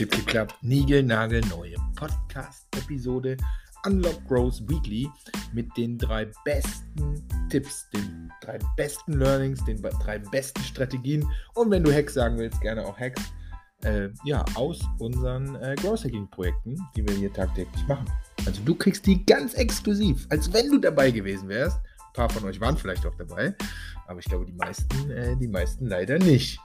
Klipp, klipp, klapp. Nigel, Nagel, neue Podcast-Episode Unlock Growth Weekly mit den drei besten Tipps, den drei besten Learnings, den drei besten Strategien und wenn du Hacks sagen willst, gerne auch Hacks, äh, ja, aus unseren äh, Growth Hacking Projekten, die wir hier tagtäglich machen. Also du kriegst die ganz exklusiv, als wenn du dabei gewesen wärst. Ein paar von euch waren vielleicht auch dabei, aber ich glaube, die meisten, äh, die meisten leider nicht.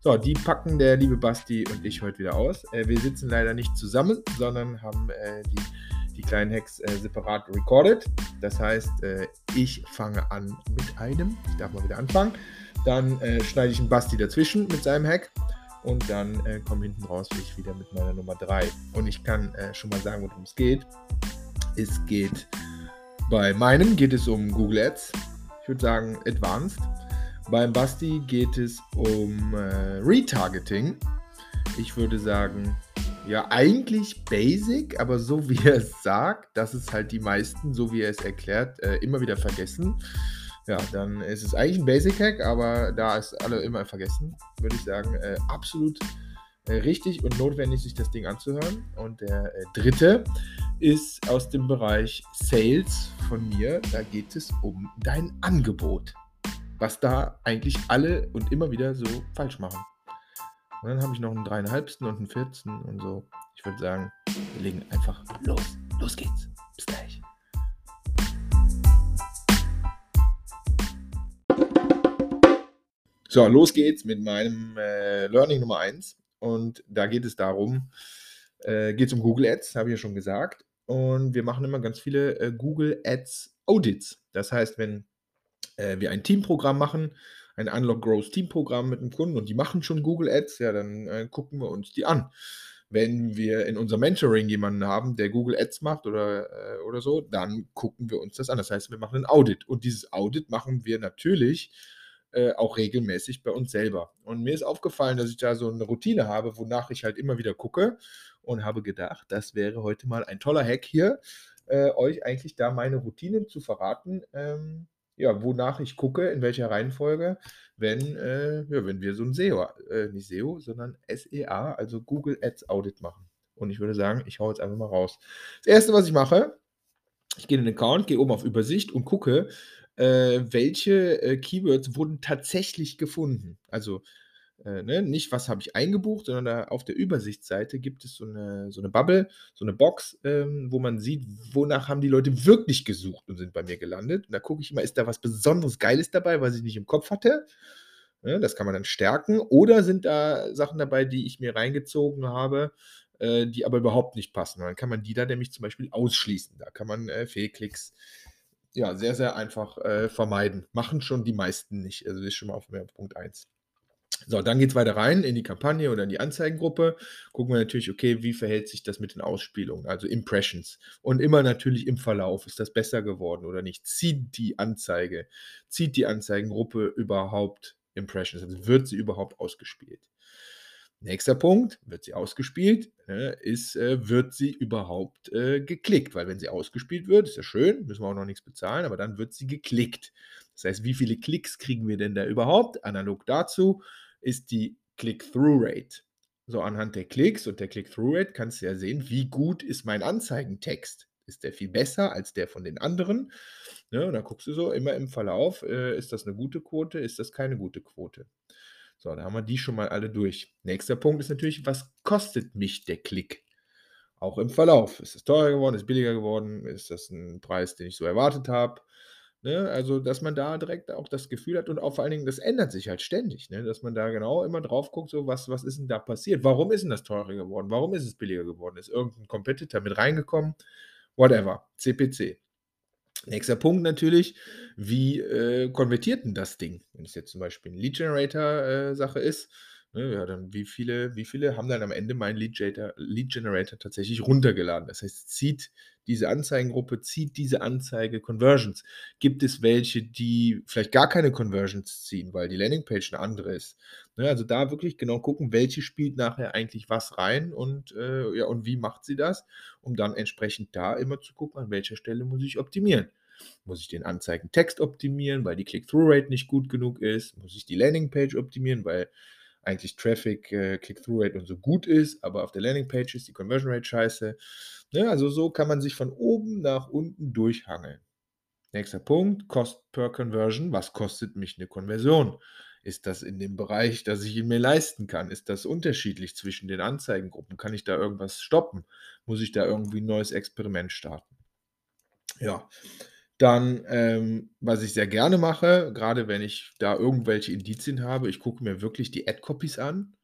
So, die packen der liebe Basti und ich heute wieder aus. Äh, wir sitzen leider nicht zusammen, sondern haben äh, die, die kleinen Hacks äh, separat recorded. Das heißt, äh, ich fange an mit einem. Ich darf mal wieder anfangen. Dann äh, schneide ich einen Basti dazwischen mit seinem Hack. Und dann äh, komme hinten raus ich wieder mit meiner Nummer 3. Und ich kann schon mal sagen, worum es geht. Es geht bei meinem geht es um Google Ads. Ich würde sagen Advanced. Beim Basti geht es um äh, Retargeting. Ich würde sagen, ja, eigentlich basic, aber so wie er es sagt, dass es halt die meisten, so wie er es erklärt, äh, immer wieder vergessen. Ja, dann ist es eigentlich ein Basic-Hack, aber da es alle immer vergessen, würde ich sagen, äh, absolut äh, richtig und notwendig, sich das Ding anzuhören. Und der äh, dritte ist aus dem Bereich Sales von mir. Da geht es um dein Angebot was da eigentlich alle und immer wieder so falsch machen. Und dann habe ich noch einen dreieinhalbsten und einen vierten und so. Ich würde sagen, wir legen einfach los. Los geht's. Bis gleich. So, los geht's mit meinem äh, Learning Nummer 1. Und da geht es darum, äh, geht es um Google Ads, habe ich ja schon gesagt. Und wir machen immer ganz viele äh, Google Ads Audits. Das heißt, wenn äh, wir ein Teamprogramm machen, ein Unlock Growth Teamprogramm mit einem Kunden und die machen schon Google Ads, ja, dann äh, gucken wir uns die an. Wenn wir in unserem Mentoring jemanden haben, der Google Ads macht oder, äh, oder so, dann gucken wir uns das an. Das heißt, wir machen ein Audit und dieses Audit machen wir natürlich äh, auch regelmäßig bei uns selber. Und mir ist aufgefallen, dass ich da so eine Routine habe, wonach ich halt immer wieder gucke und habe gedacht, das wäre heute mal ein toller Hack hier, äh, euch eigentlich da meine Routinen zu verraten. Ähm, ja, wonach ich gucke, in welcher Reihenfolge, wenn, äh, ja, wenn wir so ein SEO, äh, nicht SEO, sondern SEA, also Google Ads Audit machen. Und ich würde sagen, ich hau jetzt einfach mal raus. Das erste, was ich mache, ich gehe in den Account, gehe oben auf Übersicht und gucke, äh, welche äh, Keywords wurden tatsächlich gefunden. Also äh, ne, nicht, was habe ich eingebucht, sondern da auf der Übersichtsseite gibt es so eine, so eine Bubble, so eine Box, ähm, wo man sieht, wonach haben die Leute wirklich gesucht und sind bei mir gelandet. Und da gucke ich immer, ist da was besonderes Geiles dabei, was ich nicht im Kopf hatte? Ja, das kann man dann stärken. Oder sind da Sachen dabei, die ich mir reingezogen habe, äh, die aber überhaupt nicht passen? Und dann kann man die da nämlich zum Beispiel ausschließen. Da kann man äh, Fehlklicks ja, sehr, sehr einfach äh, vermeiden. Machen schon die meisten nicht. Also das ist schon mal auf Punkt 1. So, dann geht es weiter rein in die Kampagne oder in die Anzeigengruppe. Gucken wir natürlich, okay, wie verhält sich das mit den Ausspielungen, also Impressions. Und immer natürlich im Verlauf, ist das besser geworden oder nicht? Zieht die Anzeige, zieht die Anzeigengruppe überhaupt Impressions? Also wird sie überhaupt ausgespielt? Nächster Punkt, wird sie ausgespielt, ne, ist, äh, wird sie überhaupt äh, geklickt? Weil wenn sie ausgespielt wird, ist ja schön, müssen wir auch noch nichts bezahlen, aber dann wird sie geklickt. Das heißt, wie viele Klicks kriegen wir denn da überhaupt? Analog dazu ist die Click-Through-Rate. So anhand der Klicks und der Click-Through-Rate kannst du ja sehen, wie gut ist mein Anzeigentext. Ist der viel besser als der von den anderen? Ne, und dann guckst du so immer im Verlauf, äh, ist das eine gute Quote, ist das keine gute Quote. So, da haben wir die schon mal alle durch. Nächster Punkt ist natürlich, was kostet mich der Klick? Auch im Verlauf. Ist es teurer geworden? Ist es billiger geworden? Ist das ein Preis, den ich so erwartet habe? Ne, also, dass man da direkt auch das Gefühl hat und auch vor allen Dingen, das ändert sich halt ständig, ne, dass man da genau immer drauf guckt, so was, was ist denn da passiert? Warum ist denn das teurer geworden? Warum ist es billiger geworden? Ist irgendein Competitor mit reingekommen? Whatever. CPC. Nächster Punkt natürlich, wie äh, konvertiert denn das Ding? Wenn es jetzt zum Beispiel ein Lead Generator-Sache äh, ist, ja, dann wie viele, wie viele haben dann am Ende meinen Lead Generator, Lead Generator tatsächlich runtergeladen? Das heißt, zieht diese Anzeigengruppe, zieht diese Anzeige Conversions. Gibt es welche, die vielleicht gar keine Conversions ziehen, weil die Landingpage eine andere ist? Ne, also da wirklich genau gucken, welche spielt nachher eigentlich was rein und, äh, ja, und wie macht sie das, um dann entsprechend da immer zu gucken, an welcher Stelle muss ich optimieren. Muss ich den Anzeigentext optimieren, weil die Click-Through-Rate nicht gut genug ist? Muss ich die Landingpage optimieren, weil eigentlich Traffic, äh, Click-Through-Rate und so gut ist, aber auf der Landingpage ist die Conversion Rate scheiße. Ne? Also so kann man sich von oben nach unten durchhangeln. Nächster Punkt, Cost per Conversion. Was kostet mich eine Konversion? Ist das in dem Bereich, dass ich ihn mir leisten kann? Ist das unterschiedlich zwischen den Anzeigengruppen? Kann ich da irgendwas stoppen? Muss ich da irgendwie ein neues Experiment starten? Ja, dann, ähm, was ich sehr gerne mache, gerade wenn ich da irgendwelche Indizien habe, ich gucke mir wirklich die Ad-Copies an.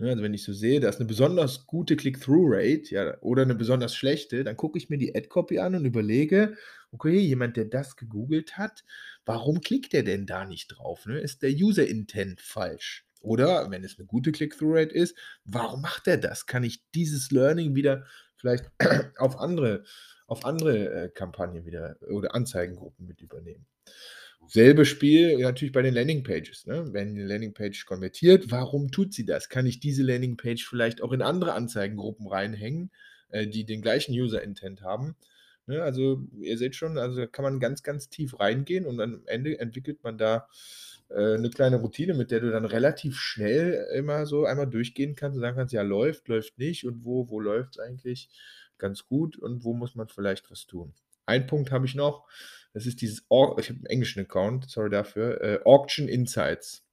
Ne, also wenn ich so sehe, da ist eine besonders gute Click-Through-Rate ja, oder eine besonders schlechte, dann gucke ich mir die Ad-Copy an und überlege, okay, jemand, der das gegoogelt hat, warum klickt der denn da nicht drauf? Ne? Ist der User-Intent falsch? Oder wenn es eine gute Click-Through-Rate ist, warum macht er das? Kann ich dieses Learning wieder vielleicht auf andere auf andere äh, Kampagnen wieder oder Anzeigengruppen mit übernehmen. Selbe Spiel natürlich bei den Landingpages. Ne? Wenn eine Landingpage konvertiert, warum tut sie das? Kann ich diese Landingpage vielleicht auch in andere Anzeigengruppen reinhängen, äh, die den gleichen User-Intent haben? Ne? Also ihr seht schon, also kann man ganz, ganz tief reingehen und am Ende entwickelt man da äh, eine kleine Routine, mit der du dann relativ schnell immer so einmal durchgehen kannst und sagen kannst, ja, läuft, läuft nicht und wo, wo läuft es eigentlich? Ganz gut und wo muss man vielleicht was tun. Ein Punkt habe ich noch, das ist dieses, Or ich habe einen englischen Account, sorry dafür, äh, Auction Insights.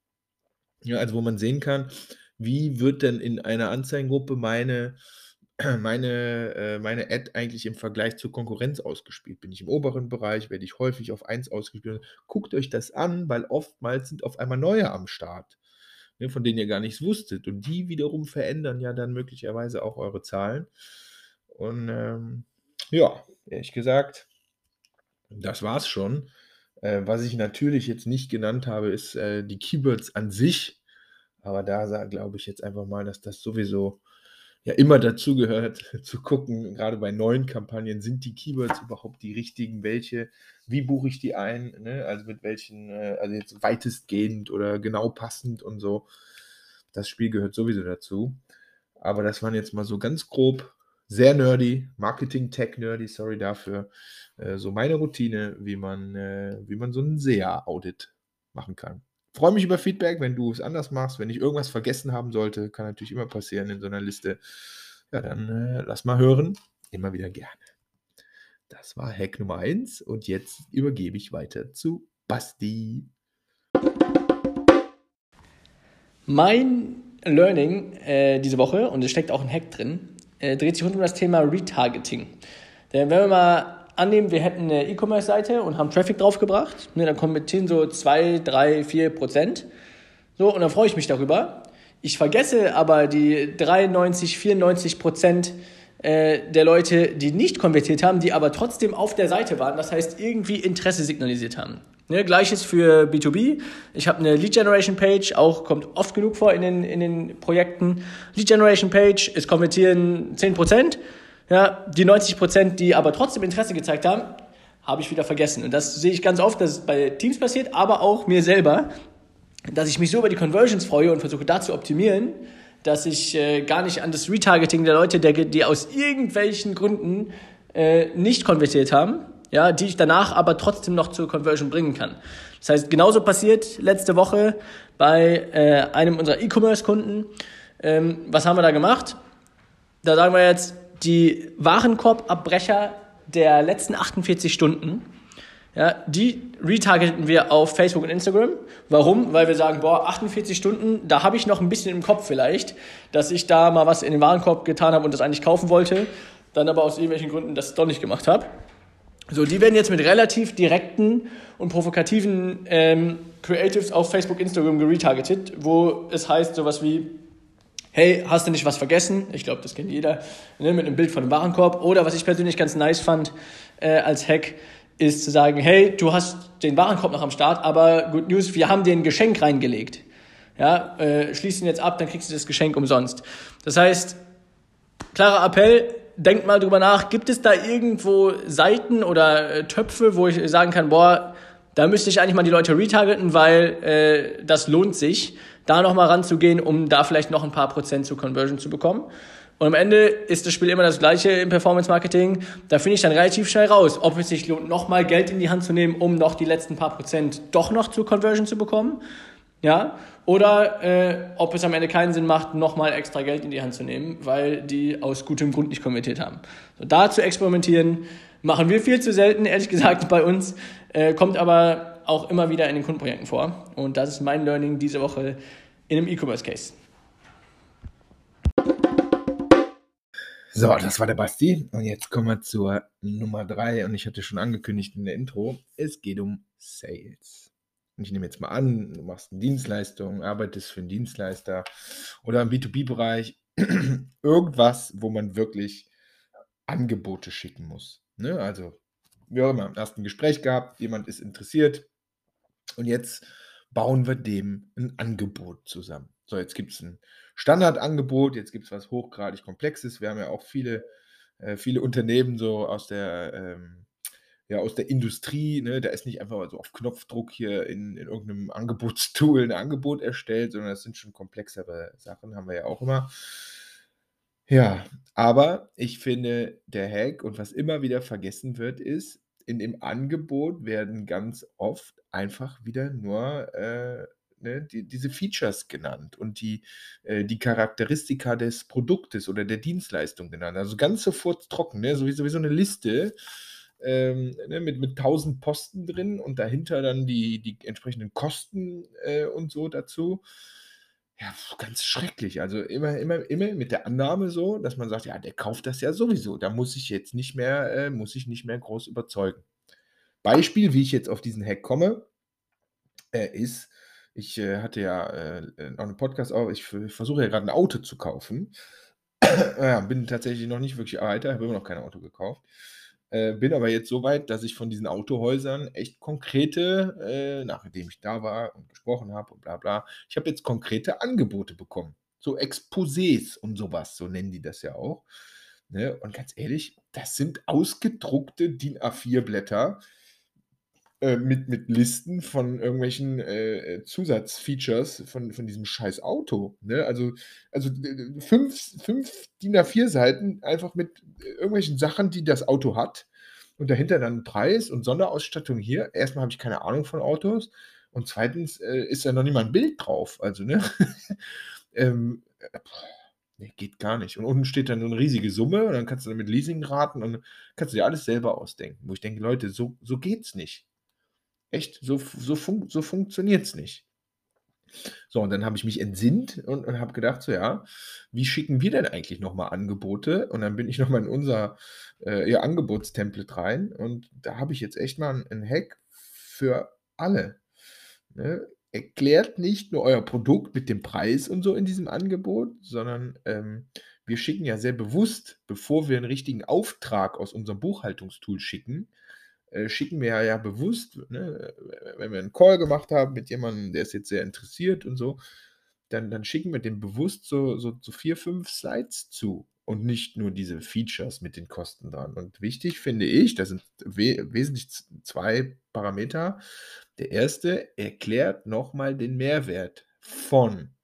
Ja, also wo man sehen kann, wie wird denn in einer Anzeigengruppe meine, meine, äh, meine Ad eigentlich im Vergleich zur Konkurrenz ausgespielt? Bin ich im oberen Bereich? Werde ich häufig auf 1 ausgespielt? Guckt euch das an, weil oftmals sind auf einmal neue am Start, ne, von denen ihr gar nichts wusstet. Und die wiederum verändern ja dann möglicherweise auch eure Zahlen. Und ähm, ja, ehrlich gesagt, das war's schon. Äh, was ich natürlich jetzt nicht genannt habe, ist äh, die Keywords an sich. Aber da glaube ich jetzt einfach mal, dass das sowieso ja immer dazu gehört, zu gucken, gerade bei neuen Kampagnen, sind die Keywords überhaupt die richtigen? Welche? Wie buche ich die ein? Ne? Also mit welchen, äh, also jetzt weitestgehend oder genau passend und so. Das Spiel gehört sowieso dazu. Aber das waren jetzt mal so ganz grob sehr nerdy, Marketing-Tech-nerdy, sorry dafür. Äh, so meine Routine, wie man, äh, wie man so ein SEA-Audit machen kann. Freue mich über Feedback, wenn du es anders machst. Wenn ich irgendwas vergessen haben sollte, kann natürlich immer passieren in so einer Liste. Ja, dann äh, lass mal hören. Immer wieder gerne. Das war Hack Nummer 1 und jetzt übergebe ich weiter zu Basti. Mein Learning diese Woche, und es steckt auch ein Hack drin, äh, dreht sich rund um das Thema Retargeting. Denn wenn wir mal annehmen, wir hätten eine E-Commerce-Seite und haben Traffic draufgebracht, ne, dann konvertieren so 2, 3, 4 Prozent. So, und dann freue ich mich darüber. Ich vergesse aber die 93, 94 Prozent äh, der Leute, die nicht konvertiert haben, die aber trotzdem auf der Seite waren, das heißt irgendwie Interesse signalisiert haben. Ne, Gleiches für B2B. Ich habe eine Lead Generation Page, auch kommt oft genug vor in den, in den Projekten. Lead Generation Page, es konvertieren 10%. Ja, die 90%, die aber trotzdem Interesse gezeigt haben, habe ich wieder vergessen. Und das sehe ich ganz oft, dass es bei Teams passiert, aber auch mir selber, dass ich mich so über die Conversions freue und versuche da zu optimieren, dass ich äh, gar nicht an das Retargeting der Leute denke, die aus irgendwelchen Gründen äh, nicht konvertiert haben, ja, die ich danach aber trotzdem noch zur Conversion bringen kann. Das heißt, genauso passiert letzte Woche bei äh, einem unserer E-Commerce-Kunden. Ähm, was haben wir da gemacht? Da sagen wir jetzt, die Warenkorbabbrecher der letzten 48 Stunden, ja, die retargeten wir auf Facebook und Instagram. Warum? Weil wir sagen, boah, 48 Stunden, da habe ich noch ein bisschen im Kopf vielleicht, dass ich da mal was in den Warenkorb getan habe und das eigentlich kaufen wollte, dann aber aus irgendwelchen Gründen das doch nicht gemacht habe. So, die werden jetzt mit relativ direkten und provokativen ähm, Creatives auf Facebook, Instagram geretargetet, wo es heißt sowas wie, hey, hast du nicht was vergessen? Ich glaube, das kennt jeder, ne, mit einem Bild von einem Warenkorb. Oder was ich persönlich ganz nice fand äh, als Hack, ist zu sagen, hey, du hast den Warenkorb noch am Start, aber Good News, wir haben dir ein Geschenk reingelegt. Ja, äh, schließ ihn jetzt ab, dann kriegst du das Geschenk umsonst. Das heißt, klarer Appell, denkt mal drüber nach, gibt es da irgendwo Seiten oder äh, Töpfe, wo ich sagen kann, boah, da müsste ich eigentlich mal die Leute retargeten, weil äh, das lohnt sich, da nochmal ranzugehen, um da vielleicht noch ein paar Prozent zur Conversion zu bekommen. Und am Ende ist das Spiel immer das gleiche im Performance Marketing. Da finde ich dann relativ schnell raus, ob es sich lohnt, nochmal Geld in die Hand zu nehmen, um noch die letzten paar Prozent doch noch zur Conversion zu bekommen. Ja, oder äh, ob es am Ende keinen Sinn macht, nochmal extra Geld in die Hand zu nehmen, weil die aus gutem Grund nicht konvertiert haben. So, da zu experimentieren, machen wir viel zu selten, ehrlich gesagt, bei uns, äh, kommt aber auch immer wieder in den Kundenprojekten vor. Und das ist mein Learning diese Woche in einem E-Commerce-Case. So, das war der Basti. Und jetzt kommen wir zur Nummer drei. Und ich hatte schon angekündigt in der Intro, es geht um Sales. Und ich nehme jetzt mal an, du machst eine Dienstleistung, arbeitest für einen Dienstleister oder im B2B-Bereich, irgendwas, wo man wirklich Angebote schicken muss. Ne? Also, wir haben im ersten Gespräch gehabt, jemand ist interessiert und jetzt bauen wir dem ein Angebot zusammen. So, jetzt gibt es ein Standardangebot, jetzt gibt es was hochgradig Komplexes. Wir haben ja auch viele, äh, viele Unternehmen so aus der ähm, ja, aus der Industrie, ne, da ist nicht einfach so auf Knopfdruck hier in, in irgendeinem Angebotstool ein Angebot erstellt, sondern das sind schon komplexere Sachen, haben wir ja auch immer. Ja, aber ich finde, der Hack und was immer wieder vergessen wird, ist, in dem Angebot werden ganz oft einfach wieder nur äh, ne, die, diese Features genannt und die, äh, die Charakteristika des Produktes oder der Dienstleistung genannt. Also ganz sofort trocken, ne? so, wie, so wie so eine Liste ähm, ne, mit, mit 1000 Posten drin und dahinter dann die, die entsprechenden Kosten äh, und so dazu. Ja, ganz schrecklich. Also immer, immer, immer mit der Annahme so, dass man sagt, ja, der kauft das ja sowieso. Da muss ich jetzt nicht mehr, äh, muss ich nicht mehr groß überzeugen. Beispiel, wie ich jetzt auf diesen Hack komme, äh, ist, ich äh, hatte ja äh, noch einen Podcast ich, ich versuche ja gerade ein Auto zu kaufen. ja, bin tatsächlich noch nicht wirklich weiter, habe immer noch kein Auto gekauft. Äh, bin aber jetzt so weit, dass ich von diesen Autohäusern echt konkrete, äh, nachdem ich da war und gesprochen habe und bla bla, ich habe jetzt konkrete Angebote bekommen. So Exposés und sowas, so nennen die das ja auch. Ne? Und ganz ehrlich, das sind ausgedruckte DIN A4-Blätter äh, mit, mit Listen von irgendwelchen äh, Zusatzfeatures von, von diesem scheiß Auto. Ne? Also, also fünf, fünf DIN A4-Seiten einfach mit irgendwelchen Sachen, die das Auto hat. Und dahinter dann Preis und Sonderausstattung hier. Erstmal habe ich keine Ahnung von Autos. Und zweitens äh, ist ja noch nicht mal ein Bild drauf. Also, ne? ähm, Nee, geht gar nicht. Und unten steht dann so eine riesige Summe und dann kannst du damit Leasing raten und kannst du dir alles selber ausdenken. Wo ich denke, Leute, so, so geht's nicht. Echt, so, so, fun so funktioniert es nicht. So, und dann habe ich mich entsinnt und, und habe gedacht, so ja, wie schicken wir denn eigentlich nochmal Angebote? Und dann bin ich nochmal in unser äh, ja, Angebotstemplate rein und da habe ich jetzt echt mal einen Hack für alle. Ne? Erklärt nicht nur euer Produkt mit dem Preis und so in diesem Angebot, sondern ähm, wir schicken ja sehr bewusst, bevor wir einen richtigen Auftrag aus unserem Buchhaltungstool schicken, äh, schicken wir ja bewusst, ne, wenn wir einen Call gemacht haben mit jemandem, der ist jetzt sehr interessiert und so, dann, dann schicken wir dem bewusst so, so, so vier, fünf Slides zu und nicht nur diese Features mit den Kosten dran. Und wichtig finde ich, das sind we wesentlich zwei Parameter. Der erste erklärt nochmal den Mehrwert von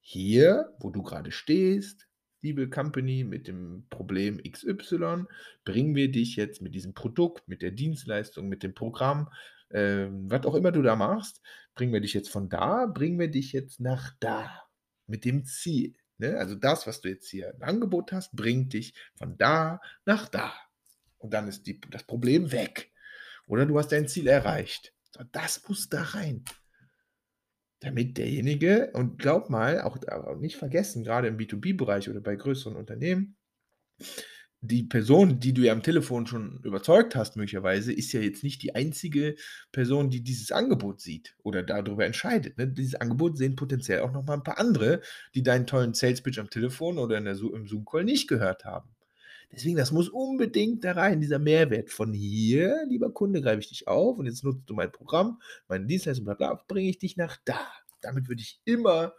hier, wo du gerade stehst, liebe Company, mit dem Problem XY bringen wir dich jetzt mit diesem Produkt, mit der Dienstleistung, mit dem Programm, äh, was auch immer du da machst, bringen wir dich jetzt von da, bringen wir dich jetzt nach da, mit dem Ziel. Ne? Also das, was du jetzt hier im Angebot hast, bringt dich von da nach da. Und dann ist die, das Problem weg. Oder du hast dein Ziel erreicht. Das muss da rein damit derjenige, und glaub mal, auch, auch nicht vergessen, gerade im B2B-Bereich oder bei größeren Unternehmen, die Person, die du ja am Telefon schon überzeugt hast, möglicherweise, ist ja jetzt nicht die einzige Person, die dieses Angebot sieht oder darüber entscheidet. Ne? Dieses Angebot sehen potenziell auch noch mal ein paar andere, die deinen tollen Sales Pitch am Telefon oder der, im Zoom-Call nicht gehört haben. Deswegen, das muss unbedingt da rein, dieser Mehrwert von hier, lieber Kunde, greife ich dich auf und jetzt nutzt du mein Programm, meine Dienstleistung, bla bla, bringe ich dich nach da. Damit würde ich immer,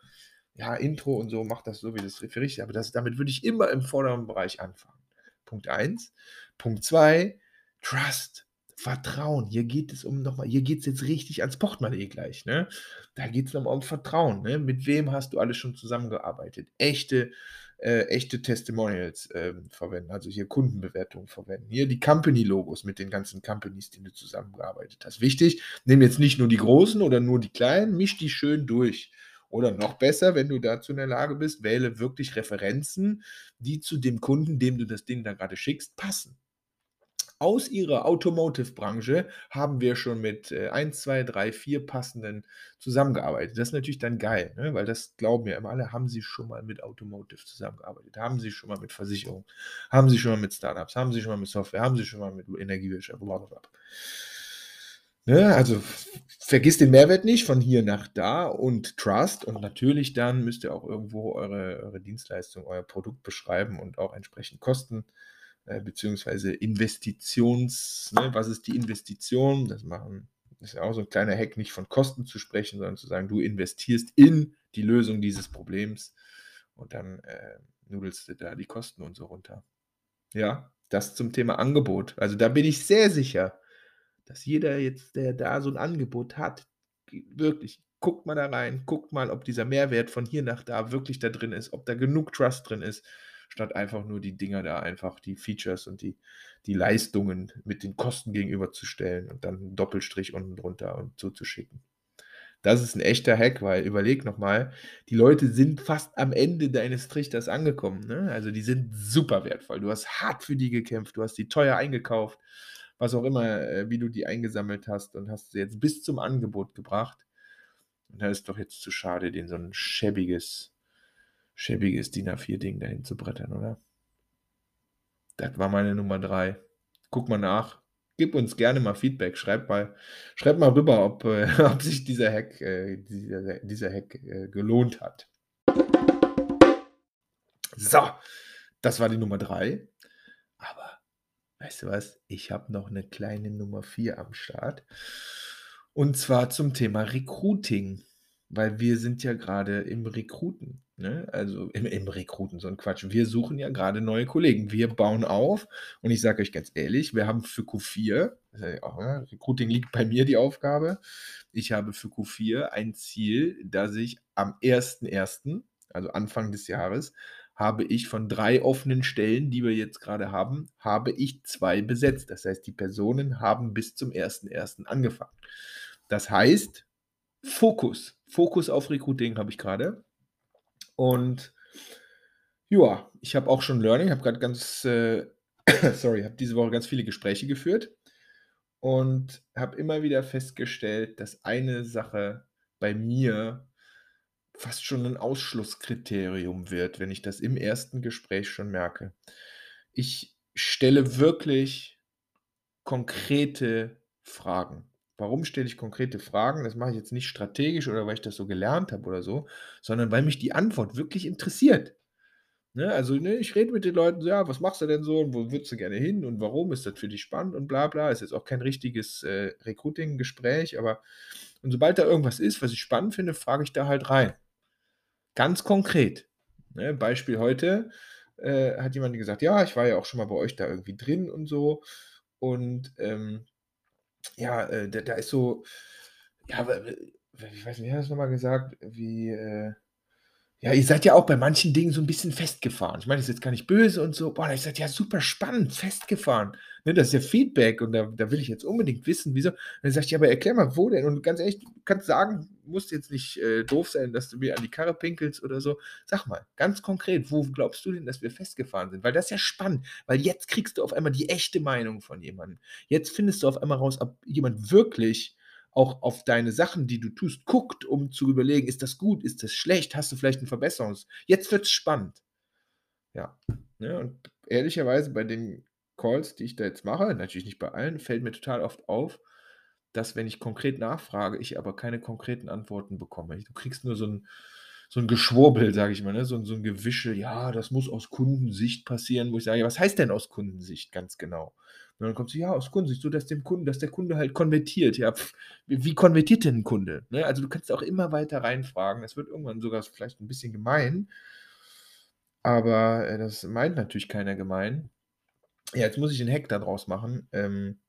ja, Intro und so, macht das so, wie das für richtig, aber das, damit würde ich immer im vorderen Bereich anfangen. Punkt 1. Punkt 2, Trust. Vertrauen. Hier geht es um nochmal, hier geht es jetzt richtig ans Portemonnaie gleich. Ne? Da geht es nochmal um Vertrauen. Ne? Mit wem hast du alles schon zusammengearbeitet? Echte äh, echte Testimonials ähm, verwenden, also hier Kundenbewertungen verwenden. Hier die Company-Logos mit den ganzen Companies, die du zusammengearbeitet hast. Wichtig, nimm jetzt nicht nur die großen oder nur die kleinen, misch die schön durch. Oder noch besser, wenn du dazu in der Lage bist, wähle wirklich Referenzen, die zu dem Kunden, dem du das Ding da gerade schickst, passen aus ihrer Automotive-Branche haben wir schon mit äh, 1, 2, 3, 4 passenden zusammengearbeitet. Das ist natürlich dann geil, ne? weil das glauben ja immer alle, haben sie schon mal mit Automotive zusammengearbeitet, haben sie schon mal mit Versicherungen, haben sie schon mal mit Startups, haben sie schon mal mit Software, haben sie schon mal mit Energiewirtschaft, blablabla. Ne? Also vergisst den Mehrwert nicht von hier nach da und Trust und natürlich dann müsst ihr auch irgendwo eure, eure Dienstleistung, euer Produkt beschreiben und auch entsprechend Kosten äh, beziehungsweise Investitions, ne, was ist die Investition? Das machen, ist ja auch so ein kleiner Hack, nicht von Kosten zu sprechen, sondern zu sagen, du investierst in die Lösung dieses Problems und dann äh, nudelst du da die Kosten und so runter. Ja, das zum Thema Angebot. Also da bin ich sehr sicher, dass jeder jetzt, der da so ein Angebot hat, wirklich, guckt mal da rein, guckt mal, ob dieser Mehrwert von hier nach da wirklich da drin ist, ob da genug Trust drin ist, statt einfach nur die Dinger da einfach, die Features und die, die Leistungen mit den Kosten gegenüberzustellen und dann einen Doppelstrich unten drunter und zuzuschicken. Das ist ein echter Hack, weil überleg nochmal, die Leute sind fast am Ende deines Trichters angekommen. Ne? Also die sind super wertvoll. Du hast hart für die gekämpft, du hast die teuer eingekauft, was auch immer, äh, wie du die eingesammelt hast und hast sie jetzt bis zum Angebot gebracht. Und da ist doch jetzt zu schade, den so ein schäbiges schäbiges DIN A4-Ding dahin zu brettern, oder? Das war meine Nummer 3. Guck mal nach. Gib uns gerne mal Feedback. Schreib mal, schreib mal rüber, ob, äh, ob sich dieser Hack, äh, dieser, dieser Hack äh, gelohnt hat. So, das war die Nummer 3. Aber weißt du was? Ich habe noch eine kleine Nummer 4 am Start. Und zwar zum Thema Recruiting. Weil wir sind ja gerade im Rekruten. Ne? Also im, im Rekruten, so ein Quatsch. Wir suchen ja gerade neue Kollegen. Wir bauen auf. Und ich sage euch ganz ehrlich, wir haben für Q4, ja Recruiting liegt bei mir die Aufgabe. Ich habe für Q4 ein Ziel, dass ich am 1.1., also Anfang des Jahres, habe ich von drei offenen Stellen, die wir jetzt gerade haben, habe ich zwei besetzt. Das heißt, die Personen haben bis zum 1.1. angefangen. Das heißt, Fokus. Fokus auf Recruiting habe ich gerade. Und ja, ich habe auch schon Learning, habe gerade ganz, äh, sorry, habe diese Woche ganz viele Gespräche geführt und habe immer wieder festgestellt, dass eine Sache bei mir fast schon ein Ausschlusskriterium wird, wenn ich das im ersten Gespräch schon merke. Ich stelle wirklich konkrete Fragen. Warum stelle ich konkrete Fragen? Das mache ich jetzt nicht strategisch oder weil ich das so gelernt habe oder so, sondern weil mich die Antwort wirklich interessiert. Ne, also, ne, ich rede mit den Leuten so: „Ja, was machst du denn so und wo würdest du gerne hin und warum ist das für dich spannend?“ und bla bla. Ist jetzt auch kein richtiges, äh, Recruiting-Gespräch, aber und sobald da irgendwas ist, was ich spannend finde, frage ich da halt rein. Ganz konkret, ne? Beispiel heute, äh, hat jemand gesagt: „Ja, ich war ja auch schon mal bei euch da irgendwie drin und so und, ähm“ ja, äh, da, da ist so, ja, ich weiß nicht, wie hat das nochmal gesagt, wie, äh, ja, ihr seid ja auch bei manchen Dingen so ein bisschen festgefahren. Ich meine, das ist jetzt gar nicht böse und so. Boah, ich sage, ja, super spannend, festgefahren. Ne, das ist ja Feedback und da, da will ich jetzt unbedingt wissen, wieso. Und dann sage ich, ja, aber erklär mal, wo denn? Und ganz ehrlich, du kannst sagen, musst jetzt nicht äh, doof sein, dass du mir an die Karre pinkelst oder so. Sag mal, ganz konkret, wo glaubst du denn, dass wir festgefahren sind? Weil das ist ja spannend, weil jetzt kriegst du auf einmal die echte Meinung von jemandem. Jetzt findest du auf einmal raus, ob jemand wirklich auch auf deine Sachen, die du tust, guckt, um zu überlegen, ist das gut, ist das schlecht, hast du vielleicht einen Verbesserungs... Jetzt wird es spannend. Ja. Ne? Und ehrlicherweise bei den Calls, die ich da jetzt mache, natürlich nicht bei allen, fällt mir total oft auf, dass wenn ich konkret nachfrage, ich aber keine konkreten Antworten bekomme. Du kriegst nur so ein, so ein Geschwurbel, sage ich mal, ne? so, so ein Gewische, ja, das muss aus Kundensicht passieren, wo ich sage, was heißt denn aus Kundensicht ganz genau? Und dann kommt sie, ja, aus Kundensicht, so dass dem Kunden, dass der Kunde halt konvertiert. Ja, pf, wie konvertiert denn ein Kunde? Ne? Also du kannst auch immer weiter reinfragen. Das wird irgendwann sogar vielleicht ein bisschen gemein. Aber äh, das meint natürlich keiner gemein. Ja, jetzt muss ich einen Hack daraus machen. Ähm,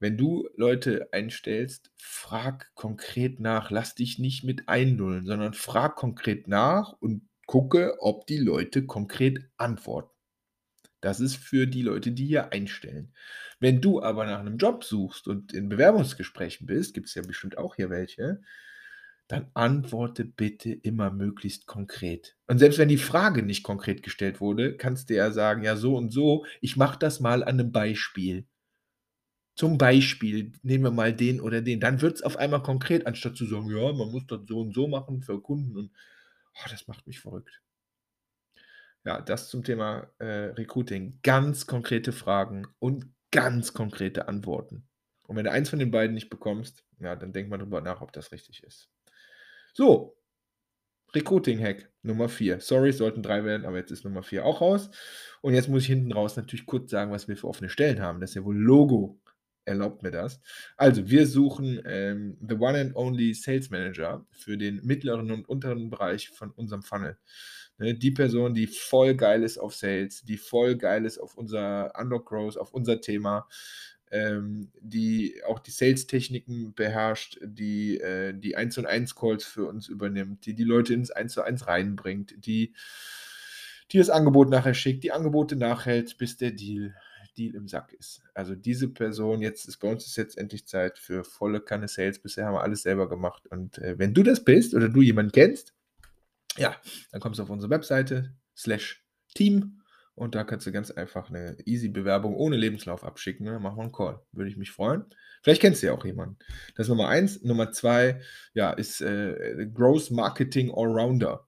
wenn du Leute einstellst, frag konkret nach. Lass dich nicht mit einlullen, sondern frag konkret nach und gucke, ob die Leute konkret antworten. Das ist für die Leute, die hier einstellen. Wenn du aber nach einem Job suchst und in Bewerbungsgesprächen bist, gibt es ja bestimmt auch hier welche, dann antworte bitte immer möglichst konkret. Und selbst wenn die Frage nicht konkret gestellt wurde, kannst du ja sagen, ja so und so, ich mache das mal an einem Beispiel. Zum Beispiel, nehmen wir mal den oder den, dann wird es auf einmal konkret, anstatt zu sagen, ja, man muss das so und so machen für Kunden und oh, das macht mich verrückt. Ja, das zum Thema äh, Recruiting. Ganz konkrete Fragen und ganz konkrete Antworten. Und wenn du eins von den beiden nicht bekommst, ja, dann denk mal drüber nach, ob das richtig ist. So, Recruiting-Hack Nummer 4. Sorry, es sollten drei werden, aber jetzt ist Nummer 4 auch raus. Und jetzt muss ich hinten raus natürlich kurz sagen, was wir für offene Stellen haben. Das ist ja wohl Logo. Erlaubt mir das. Also, wir suchen ähm, the one and only Sales Manager für den mittleren und unteren Bereich von unserem Funnel. Ne, die Person, die voll geil ist auf Sales, die voll geil ist auf unser Unlock Growth, auf unser Thema, ähm, die auch die Sales-Techniken beherrscht, die äh, die 1 und 1 Calls für uns übernimmt, die die Leute ins 1 zu 1 reinbringt, die, die das Angebot nachher schickt, die Angebote nachhält, bis der Deal, Deal im Sack ist. Also diese Person, jetzt ist bei uns ist jetzt endlich Zeit für volle Kanne Sales. Bisher haben wir alles selber gemacht. Und äh, wenn du das bist oder du jemanden kennst, ja, dann kommst du auf unsere Webseite slash Team und da kannst du ganz einfach eine easy Bewerbung ohne Lebenslauf abschicken. Ne? Machen wir einen Call. Würde ich mich freuen. Vielleicht kennst du ja auch jemanden. Das ist Nummer eins. Nummer zwei, ja, ist äh, Growth Marketing Allrounder.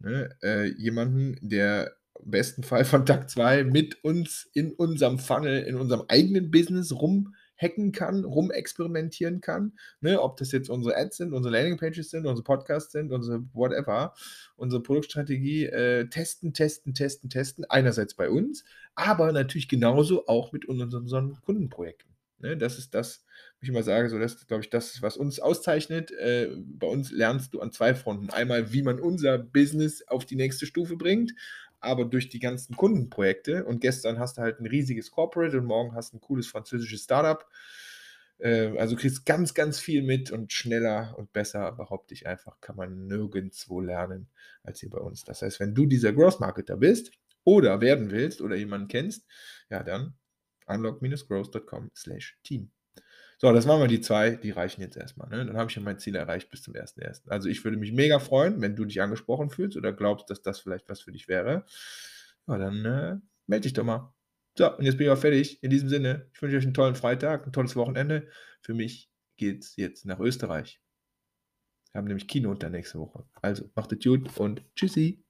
Ne? Äh, jemanden, der im besten Fall von Tag zwei mit uns in unserem Funnel, in unserem eigenen Business rum hacken kann, rumexperimentieren kann. Ne? Ob das jetzt unsere Ads sind, unsere Landingpages sind, unsere Podcasts sind, unsere whatever, unsere Produktstrategie äh, testen, testen, testen, testen. Einerseits bei uns, aber natürlich genauso auch mit unseren Kundenprojekten. Ne? Das ist das, wie ich immer sage, so das glaube ich, das, was uns auszeichnet. Äh, bei uns lernst du an zwei Fronten. Einmal, wie man unser Business auf die nächste Stufe bringt aber durch die ganzen Kundenprojekte und gestern hast du halt ein riesiges Corporate und morgen hast du ein cooles französisches Startup. Äh, also kriegst ganz, ganz viel mit und schneller und besser, behaupte ich einfach, kann man nirgendwo lernen als hier bei uns. Das heißt, wenn du dieser Growth Marketer bist oder werden willst oder jemanden kennst, ja, dann unlock-growth.com slash team. So, das waren mal die zwei, die reichen jetzt erstmal. Ne? Dann habe ich ja mein Ziel erreicht bis zum 1.1. Also ich würde mich mega freuen, wenn du dich angesprochen fühlst oder glaubst, dass das vielleicht was für dich wäre. Ja, dann äh, melde dich doch mal. So, und jetzt bin ich auch fertig. In diesem Sinne, ich wünsche euch einen tollen Freitag, ein tolles Wochenende. Für mich geht es jetzt nach Österreich. Wir haben nämlich Kino unter nächste Woche. Also macht es gut und tschüssi.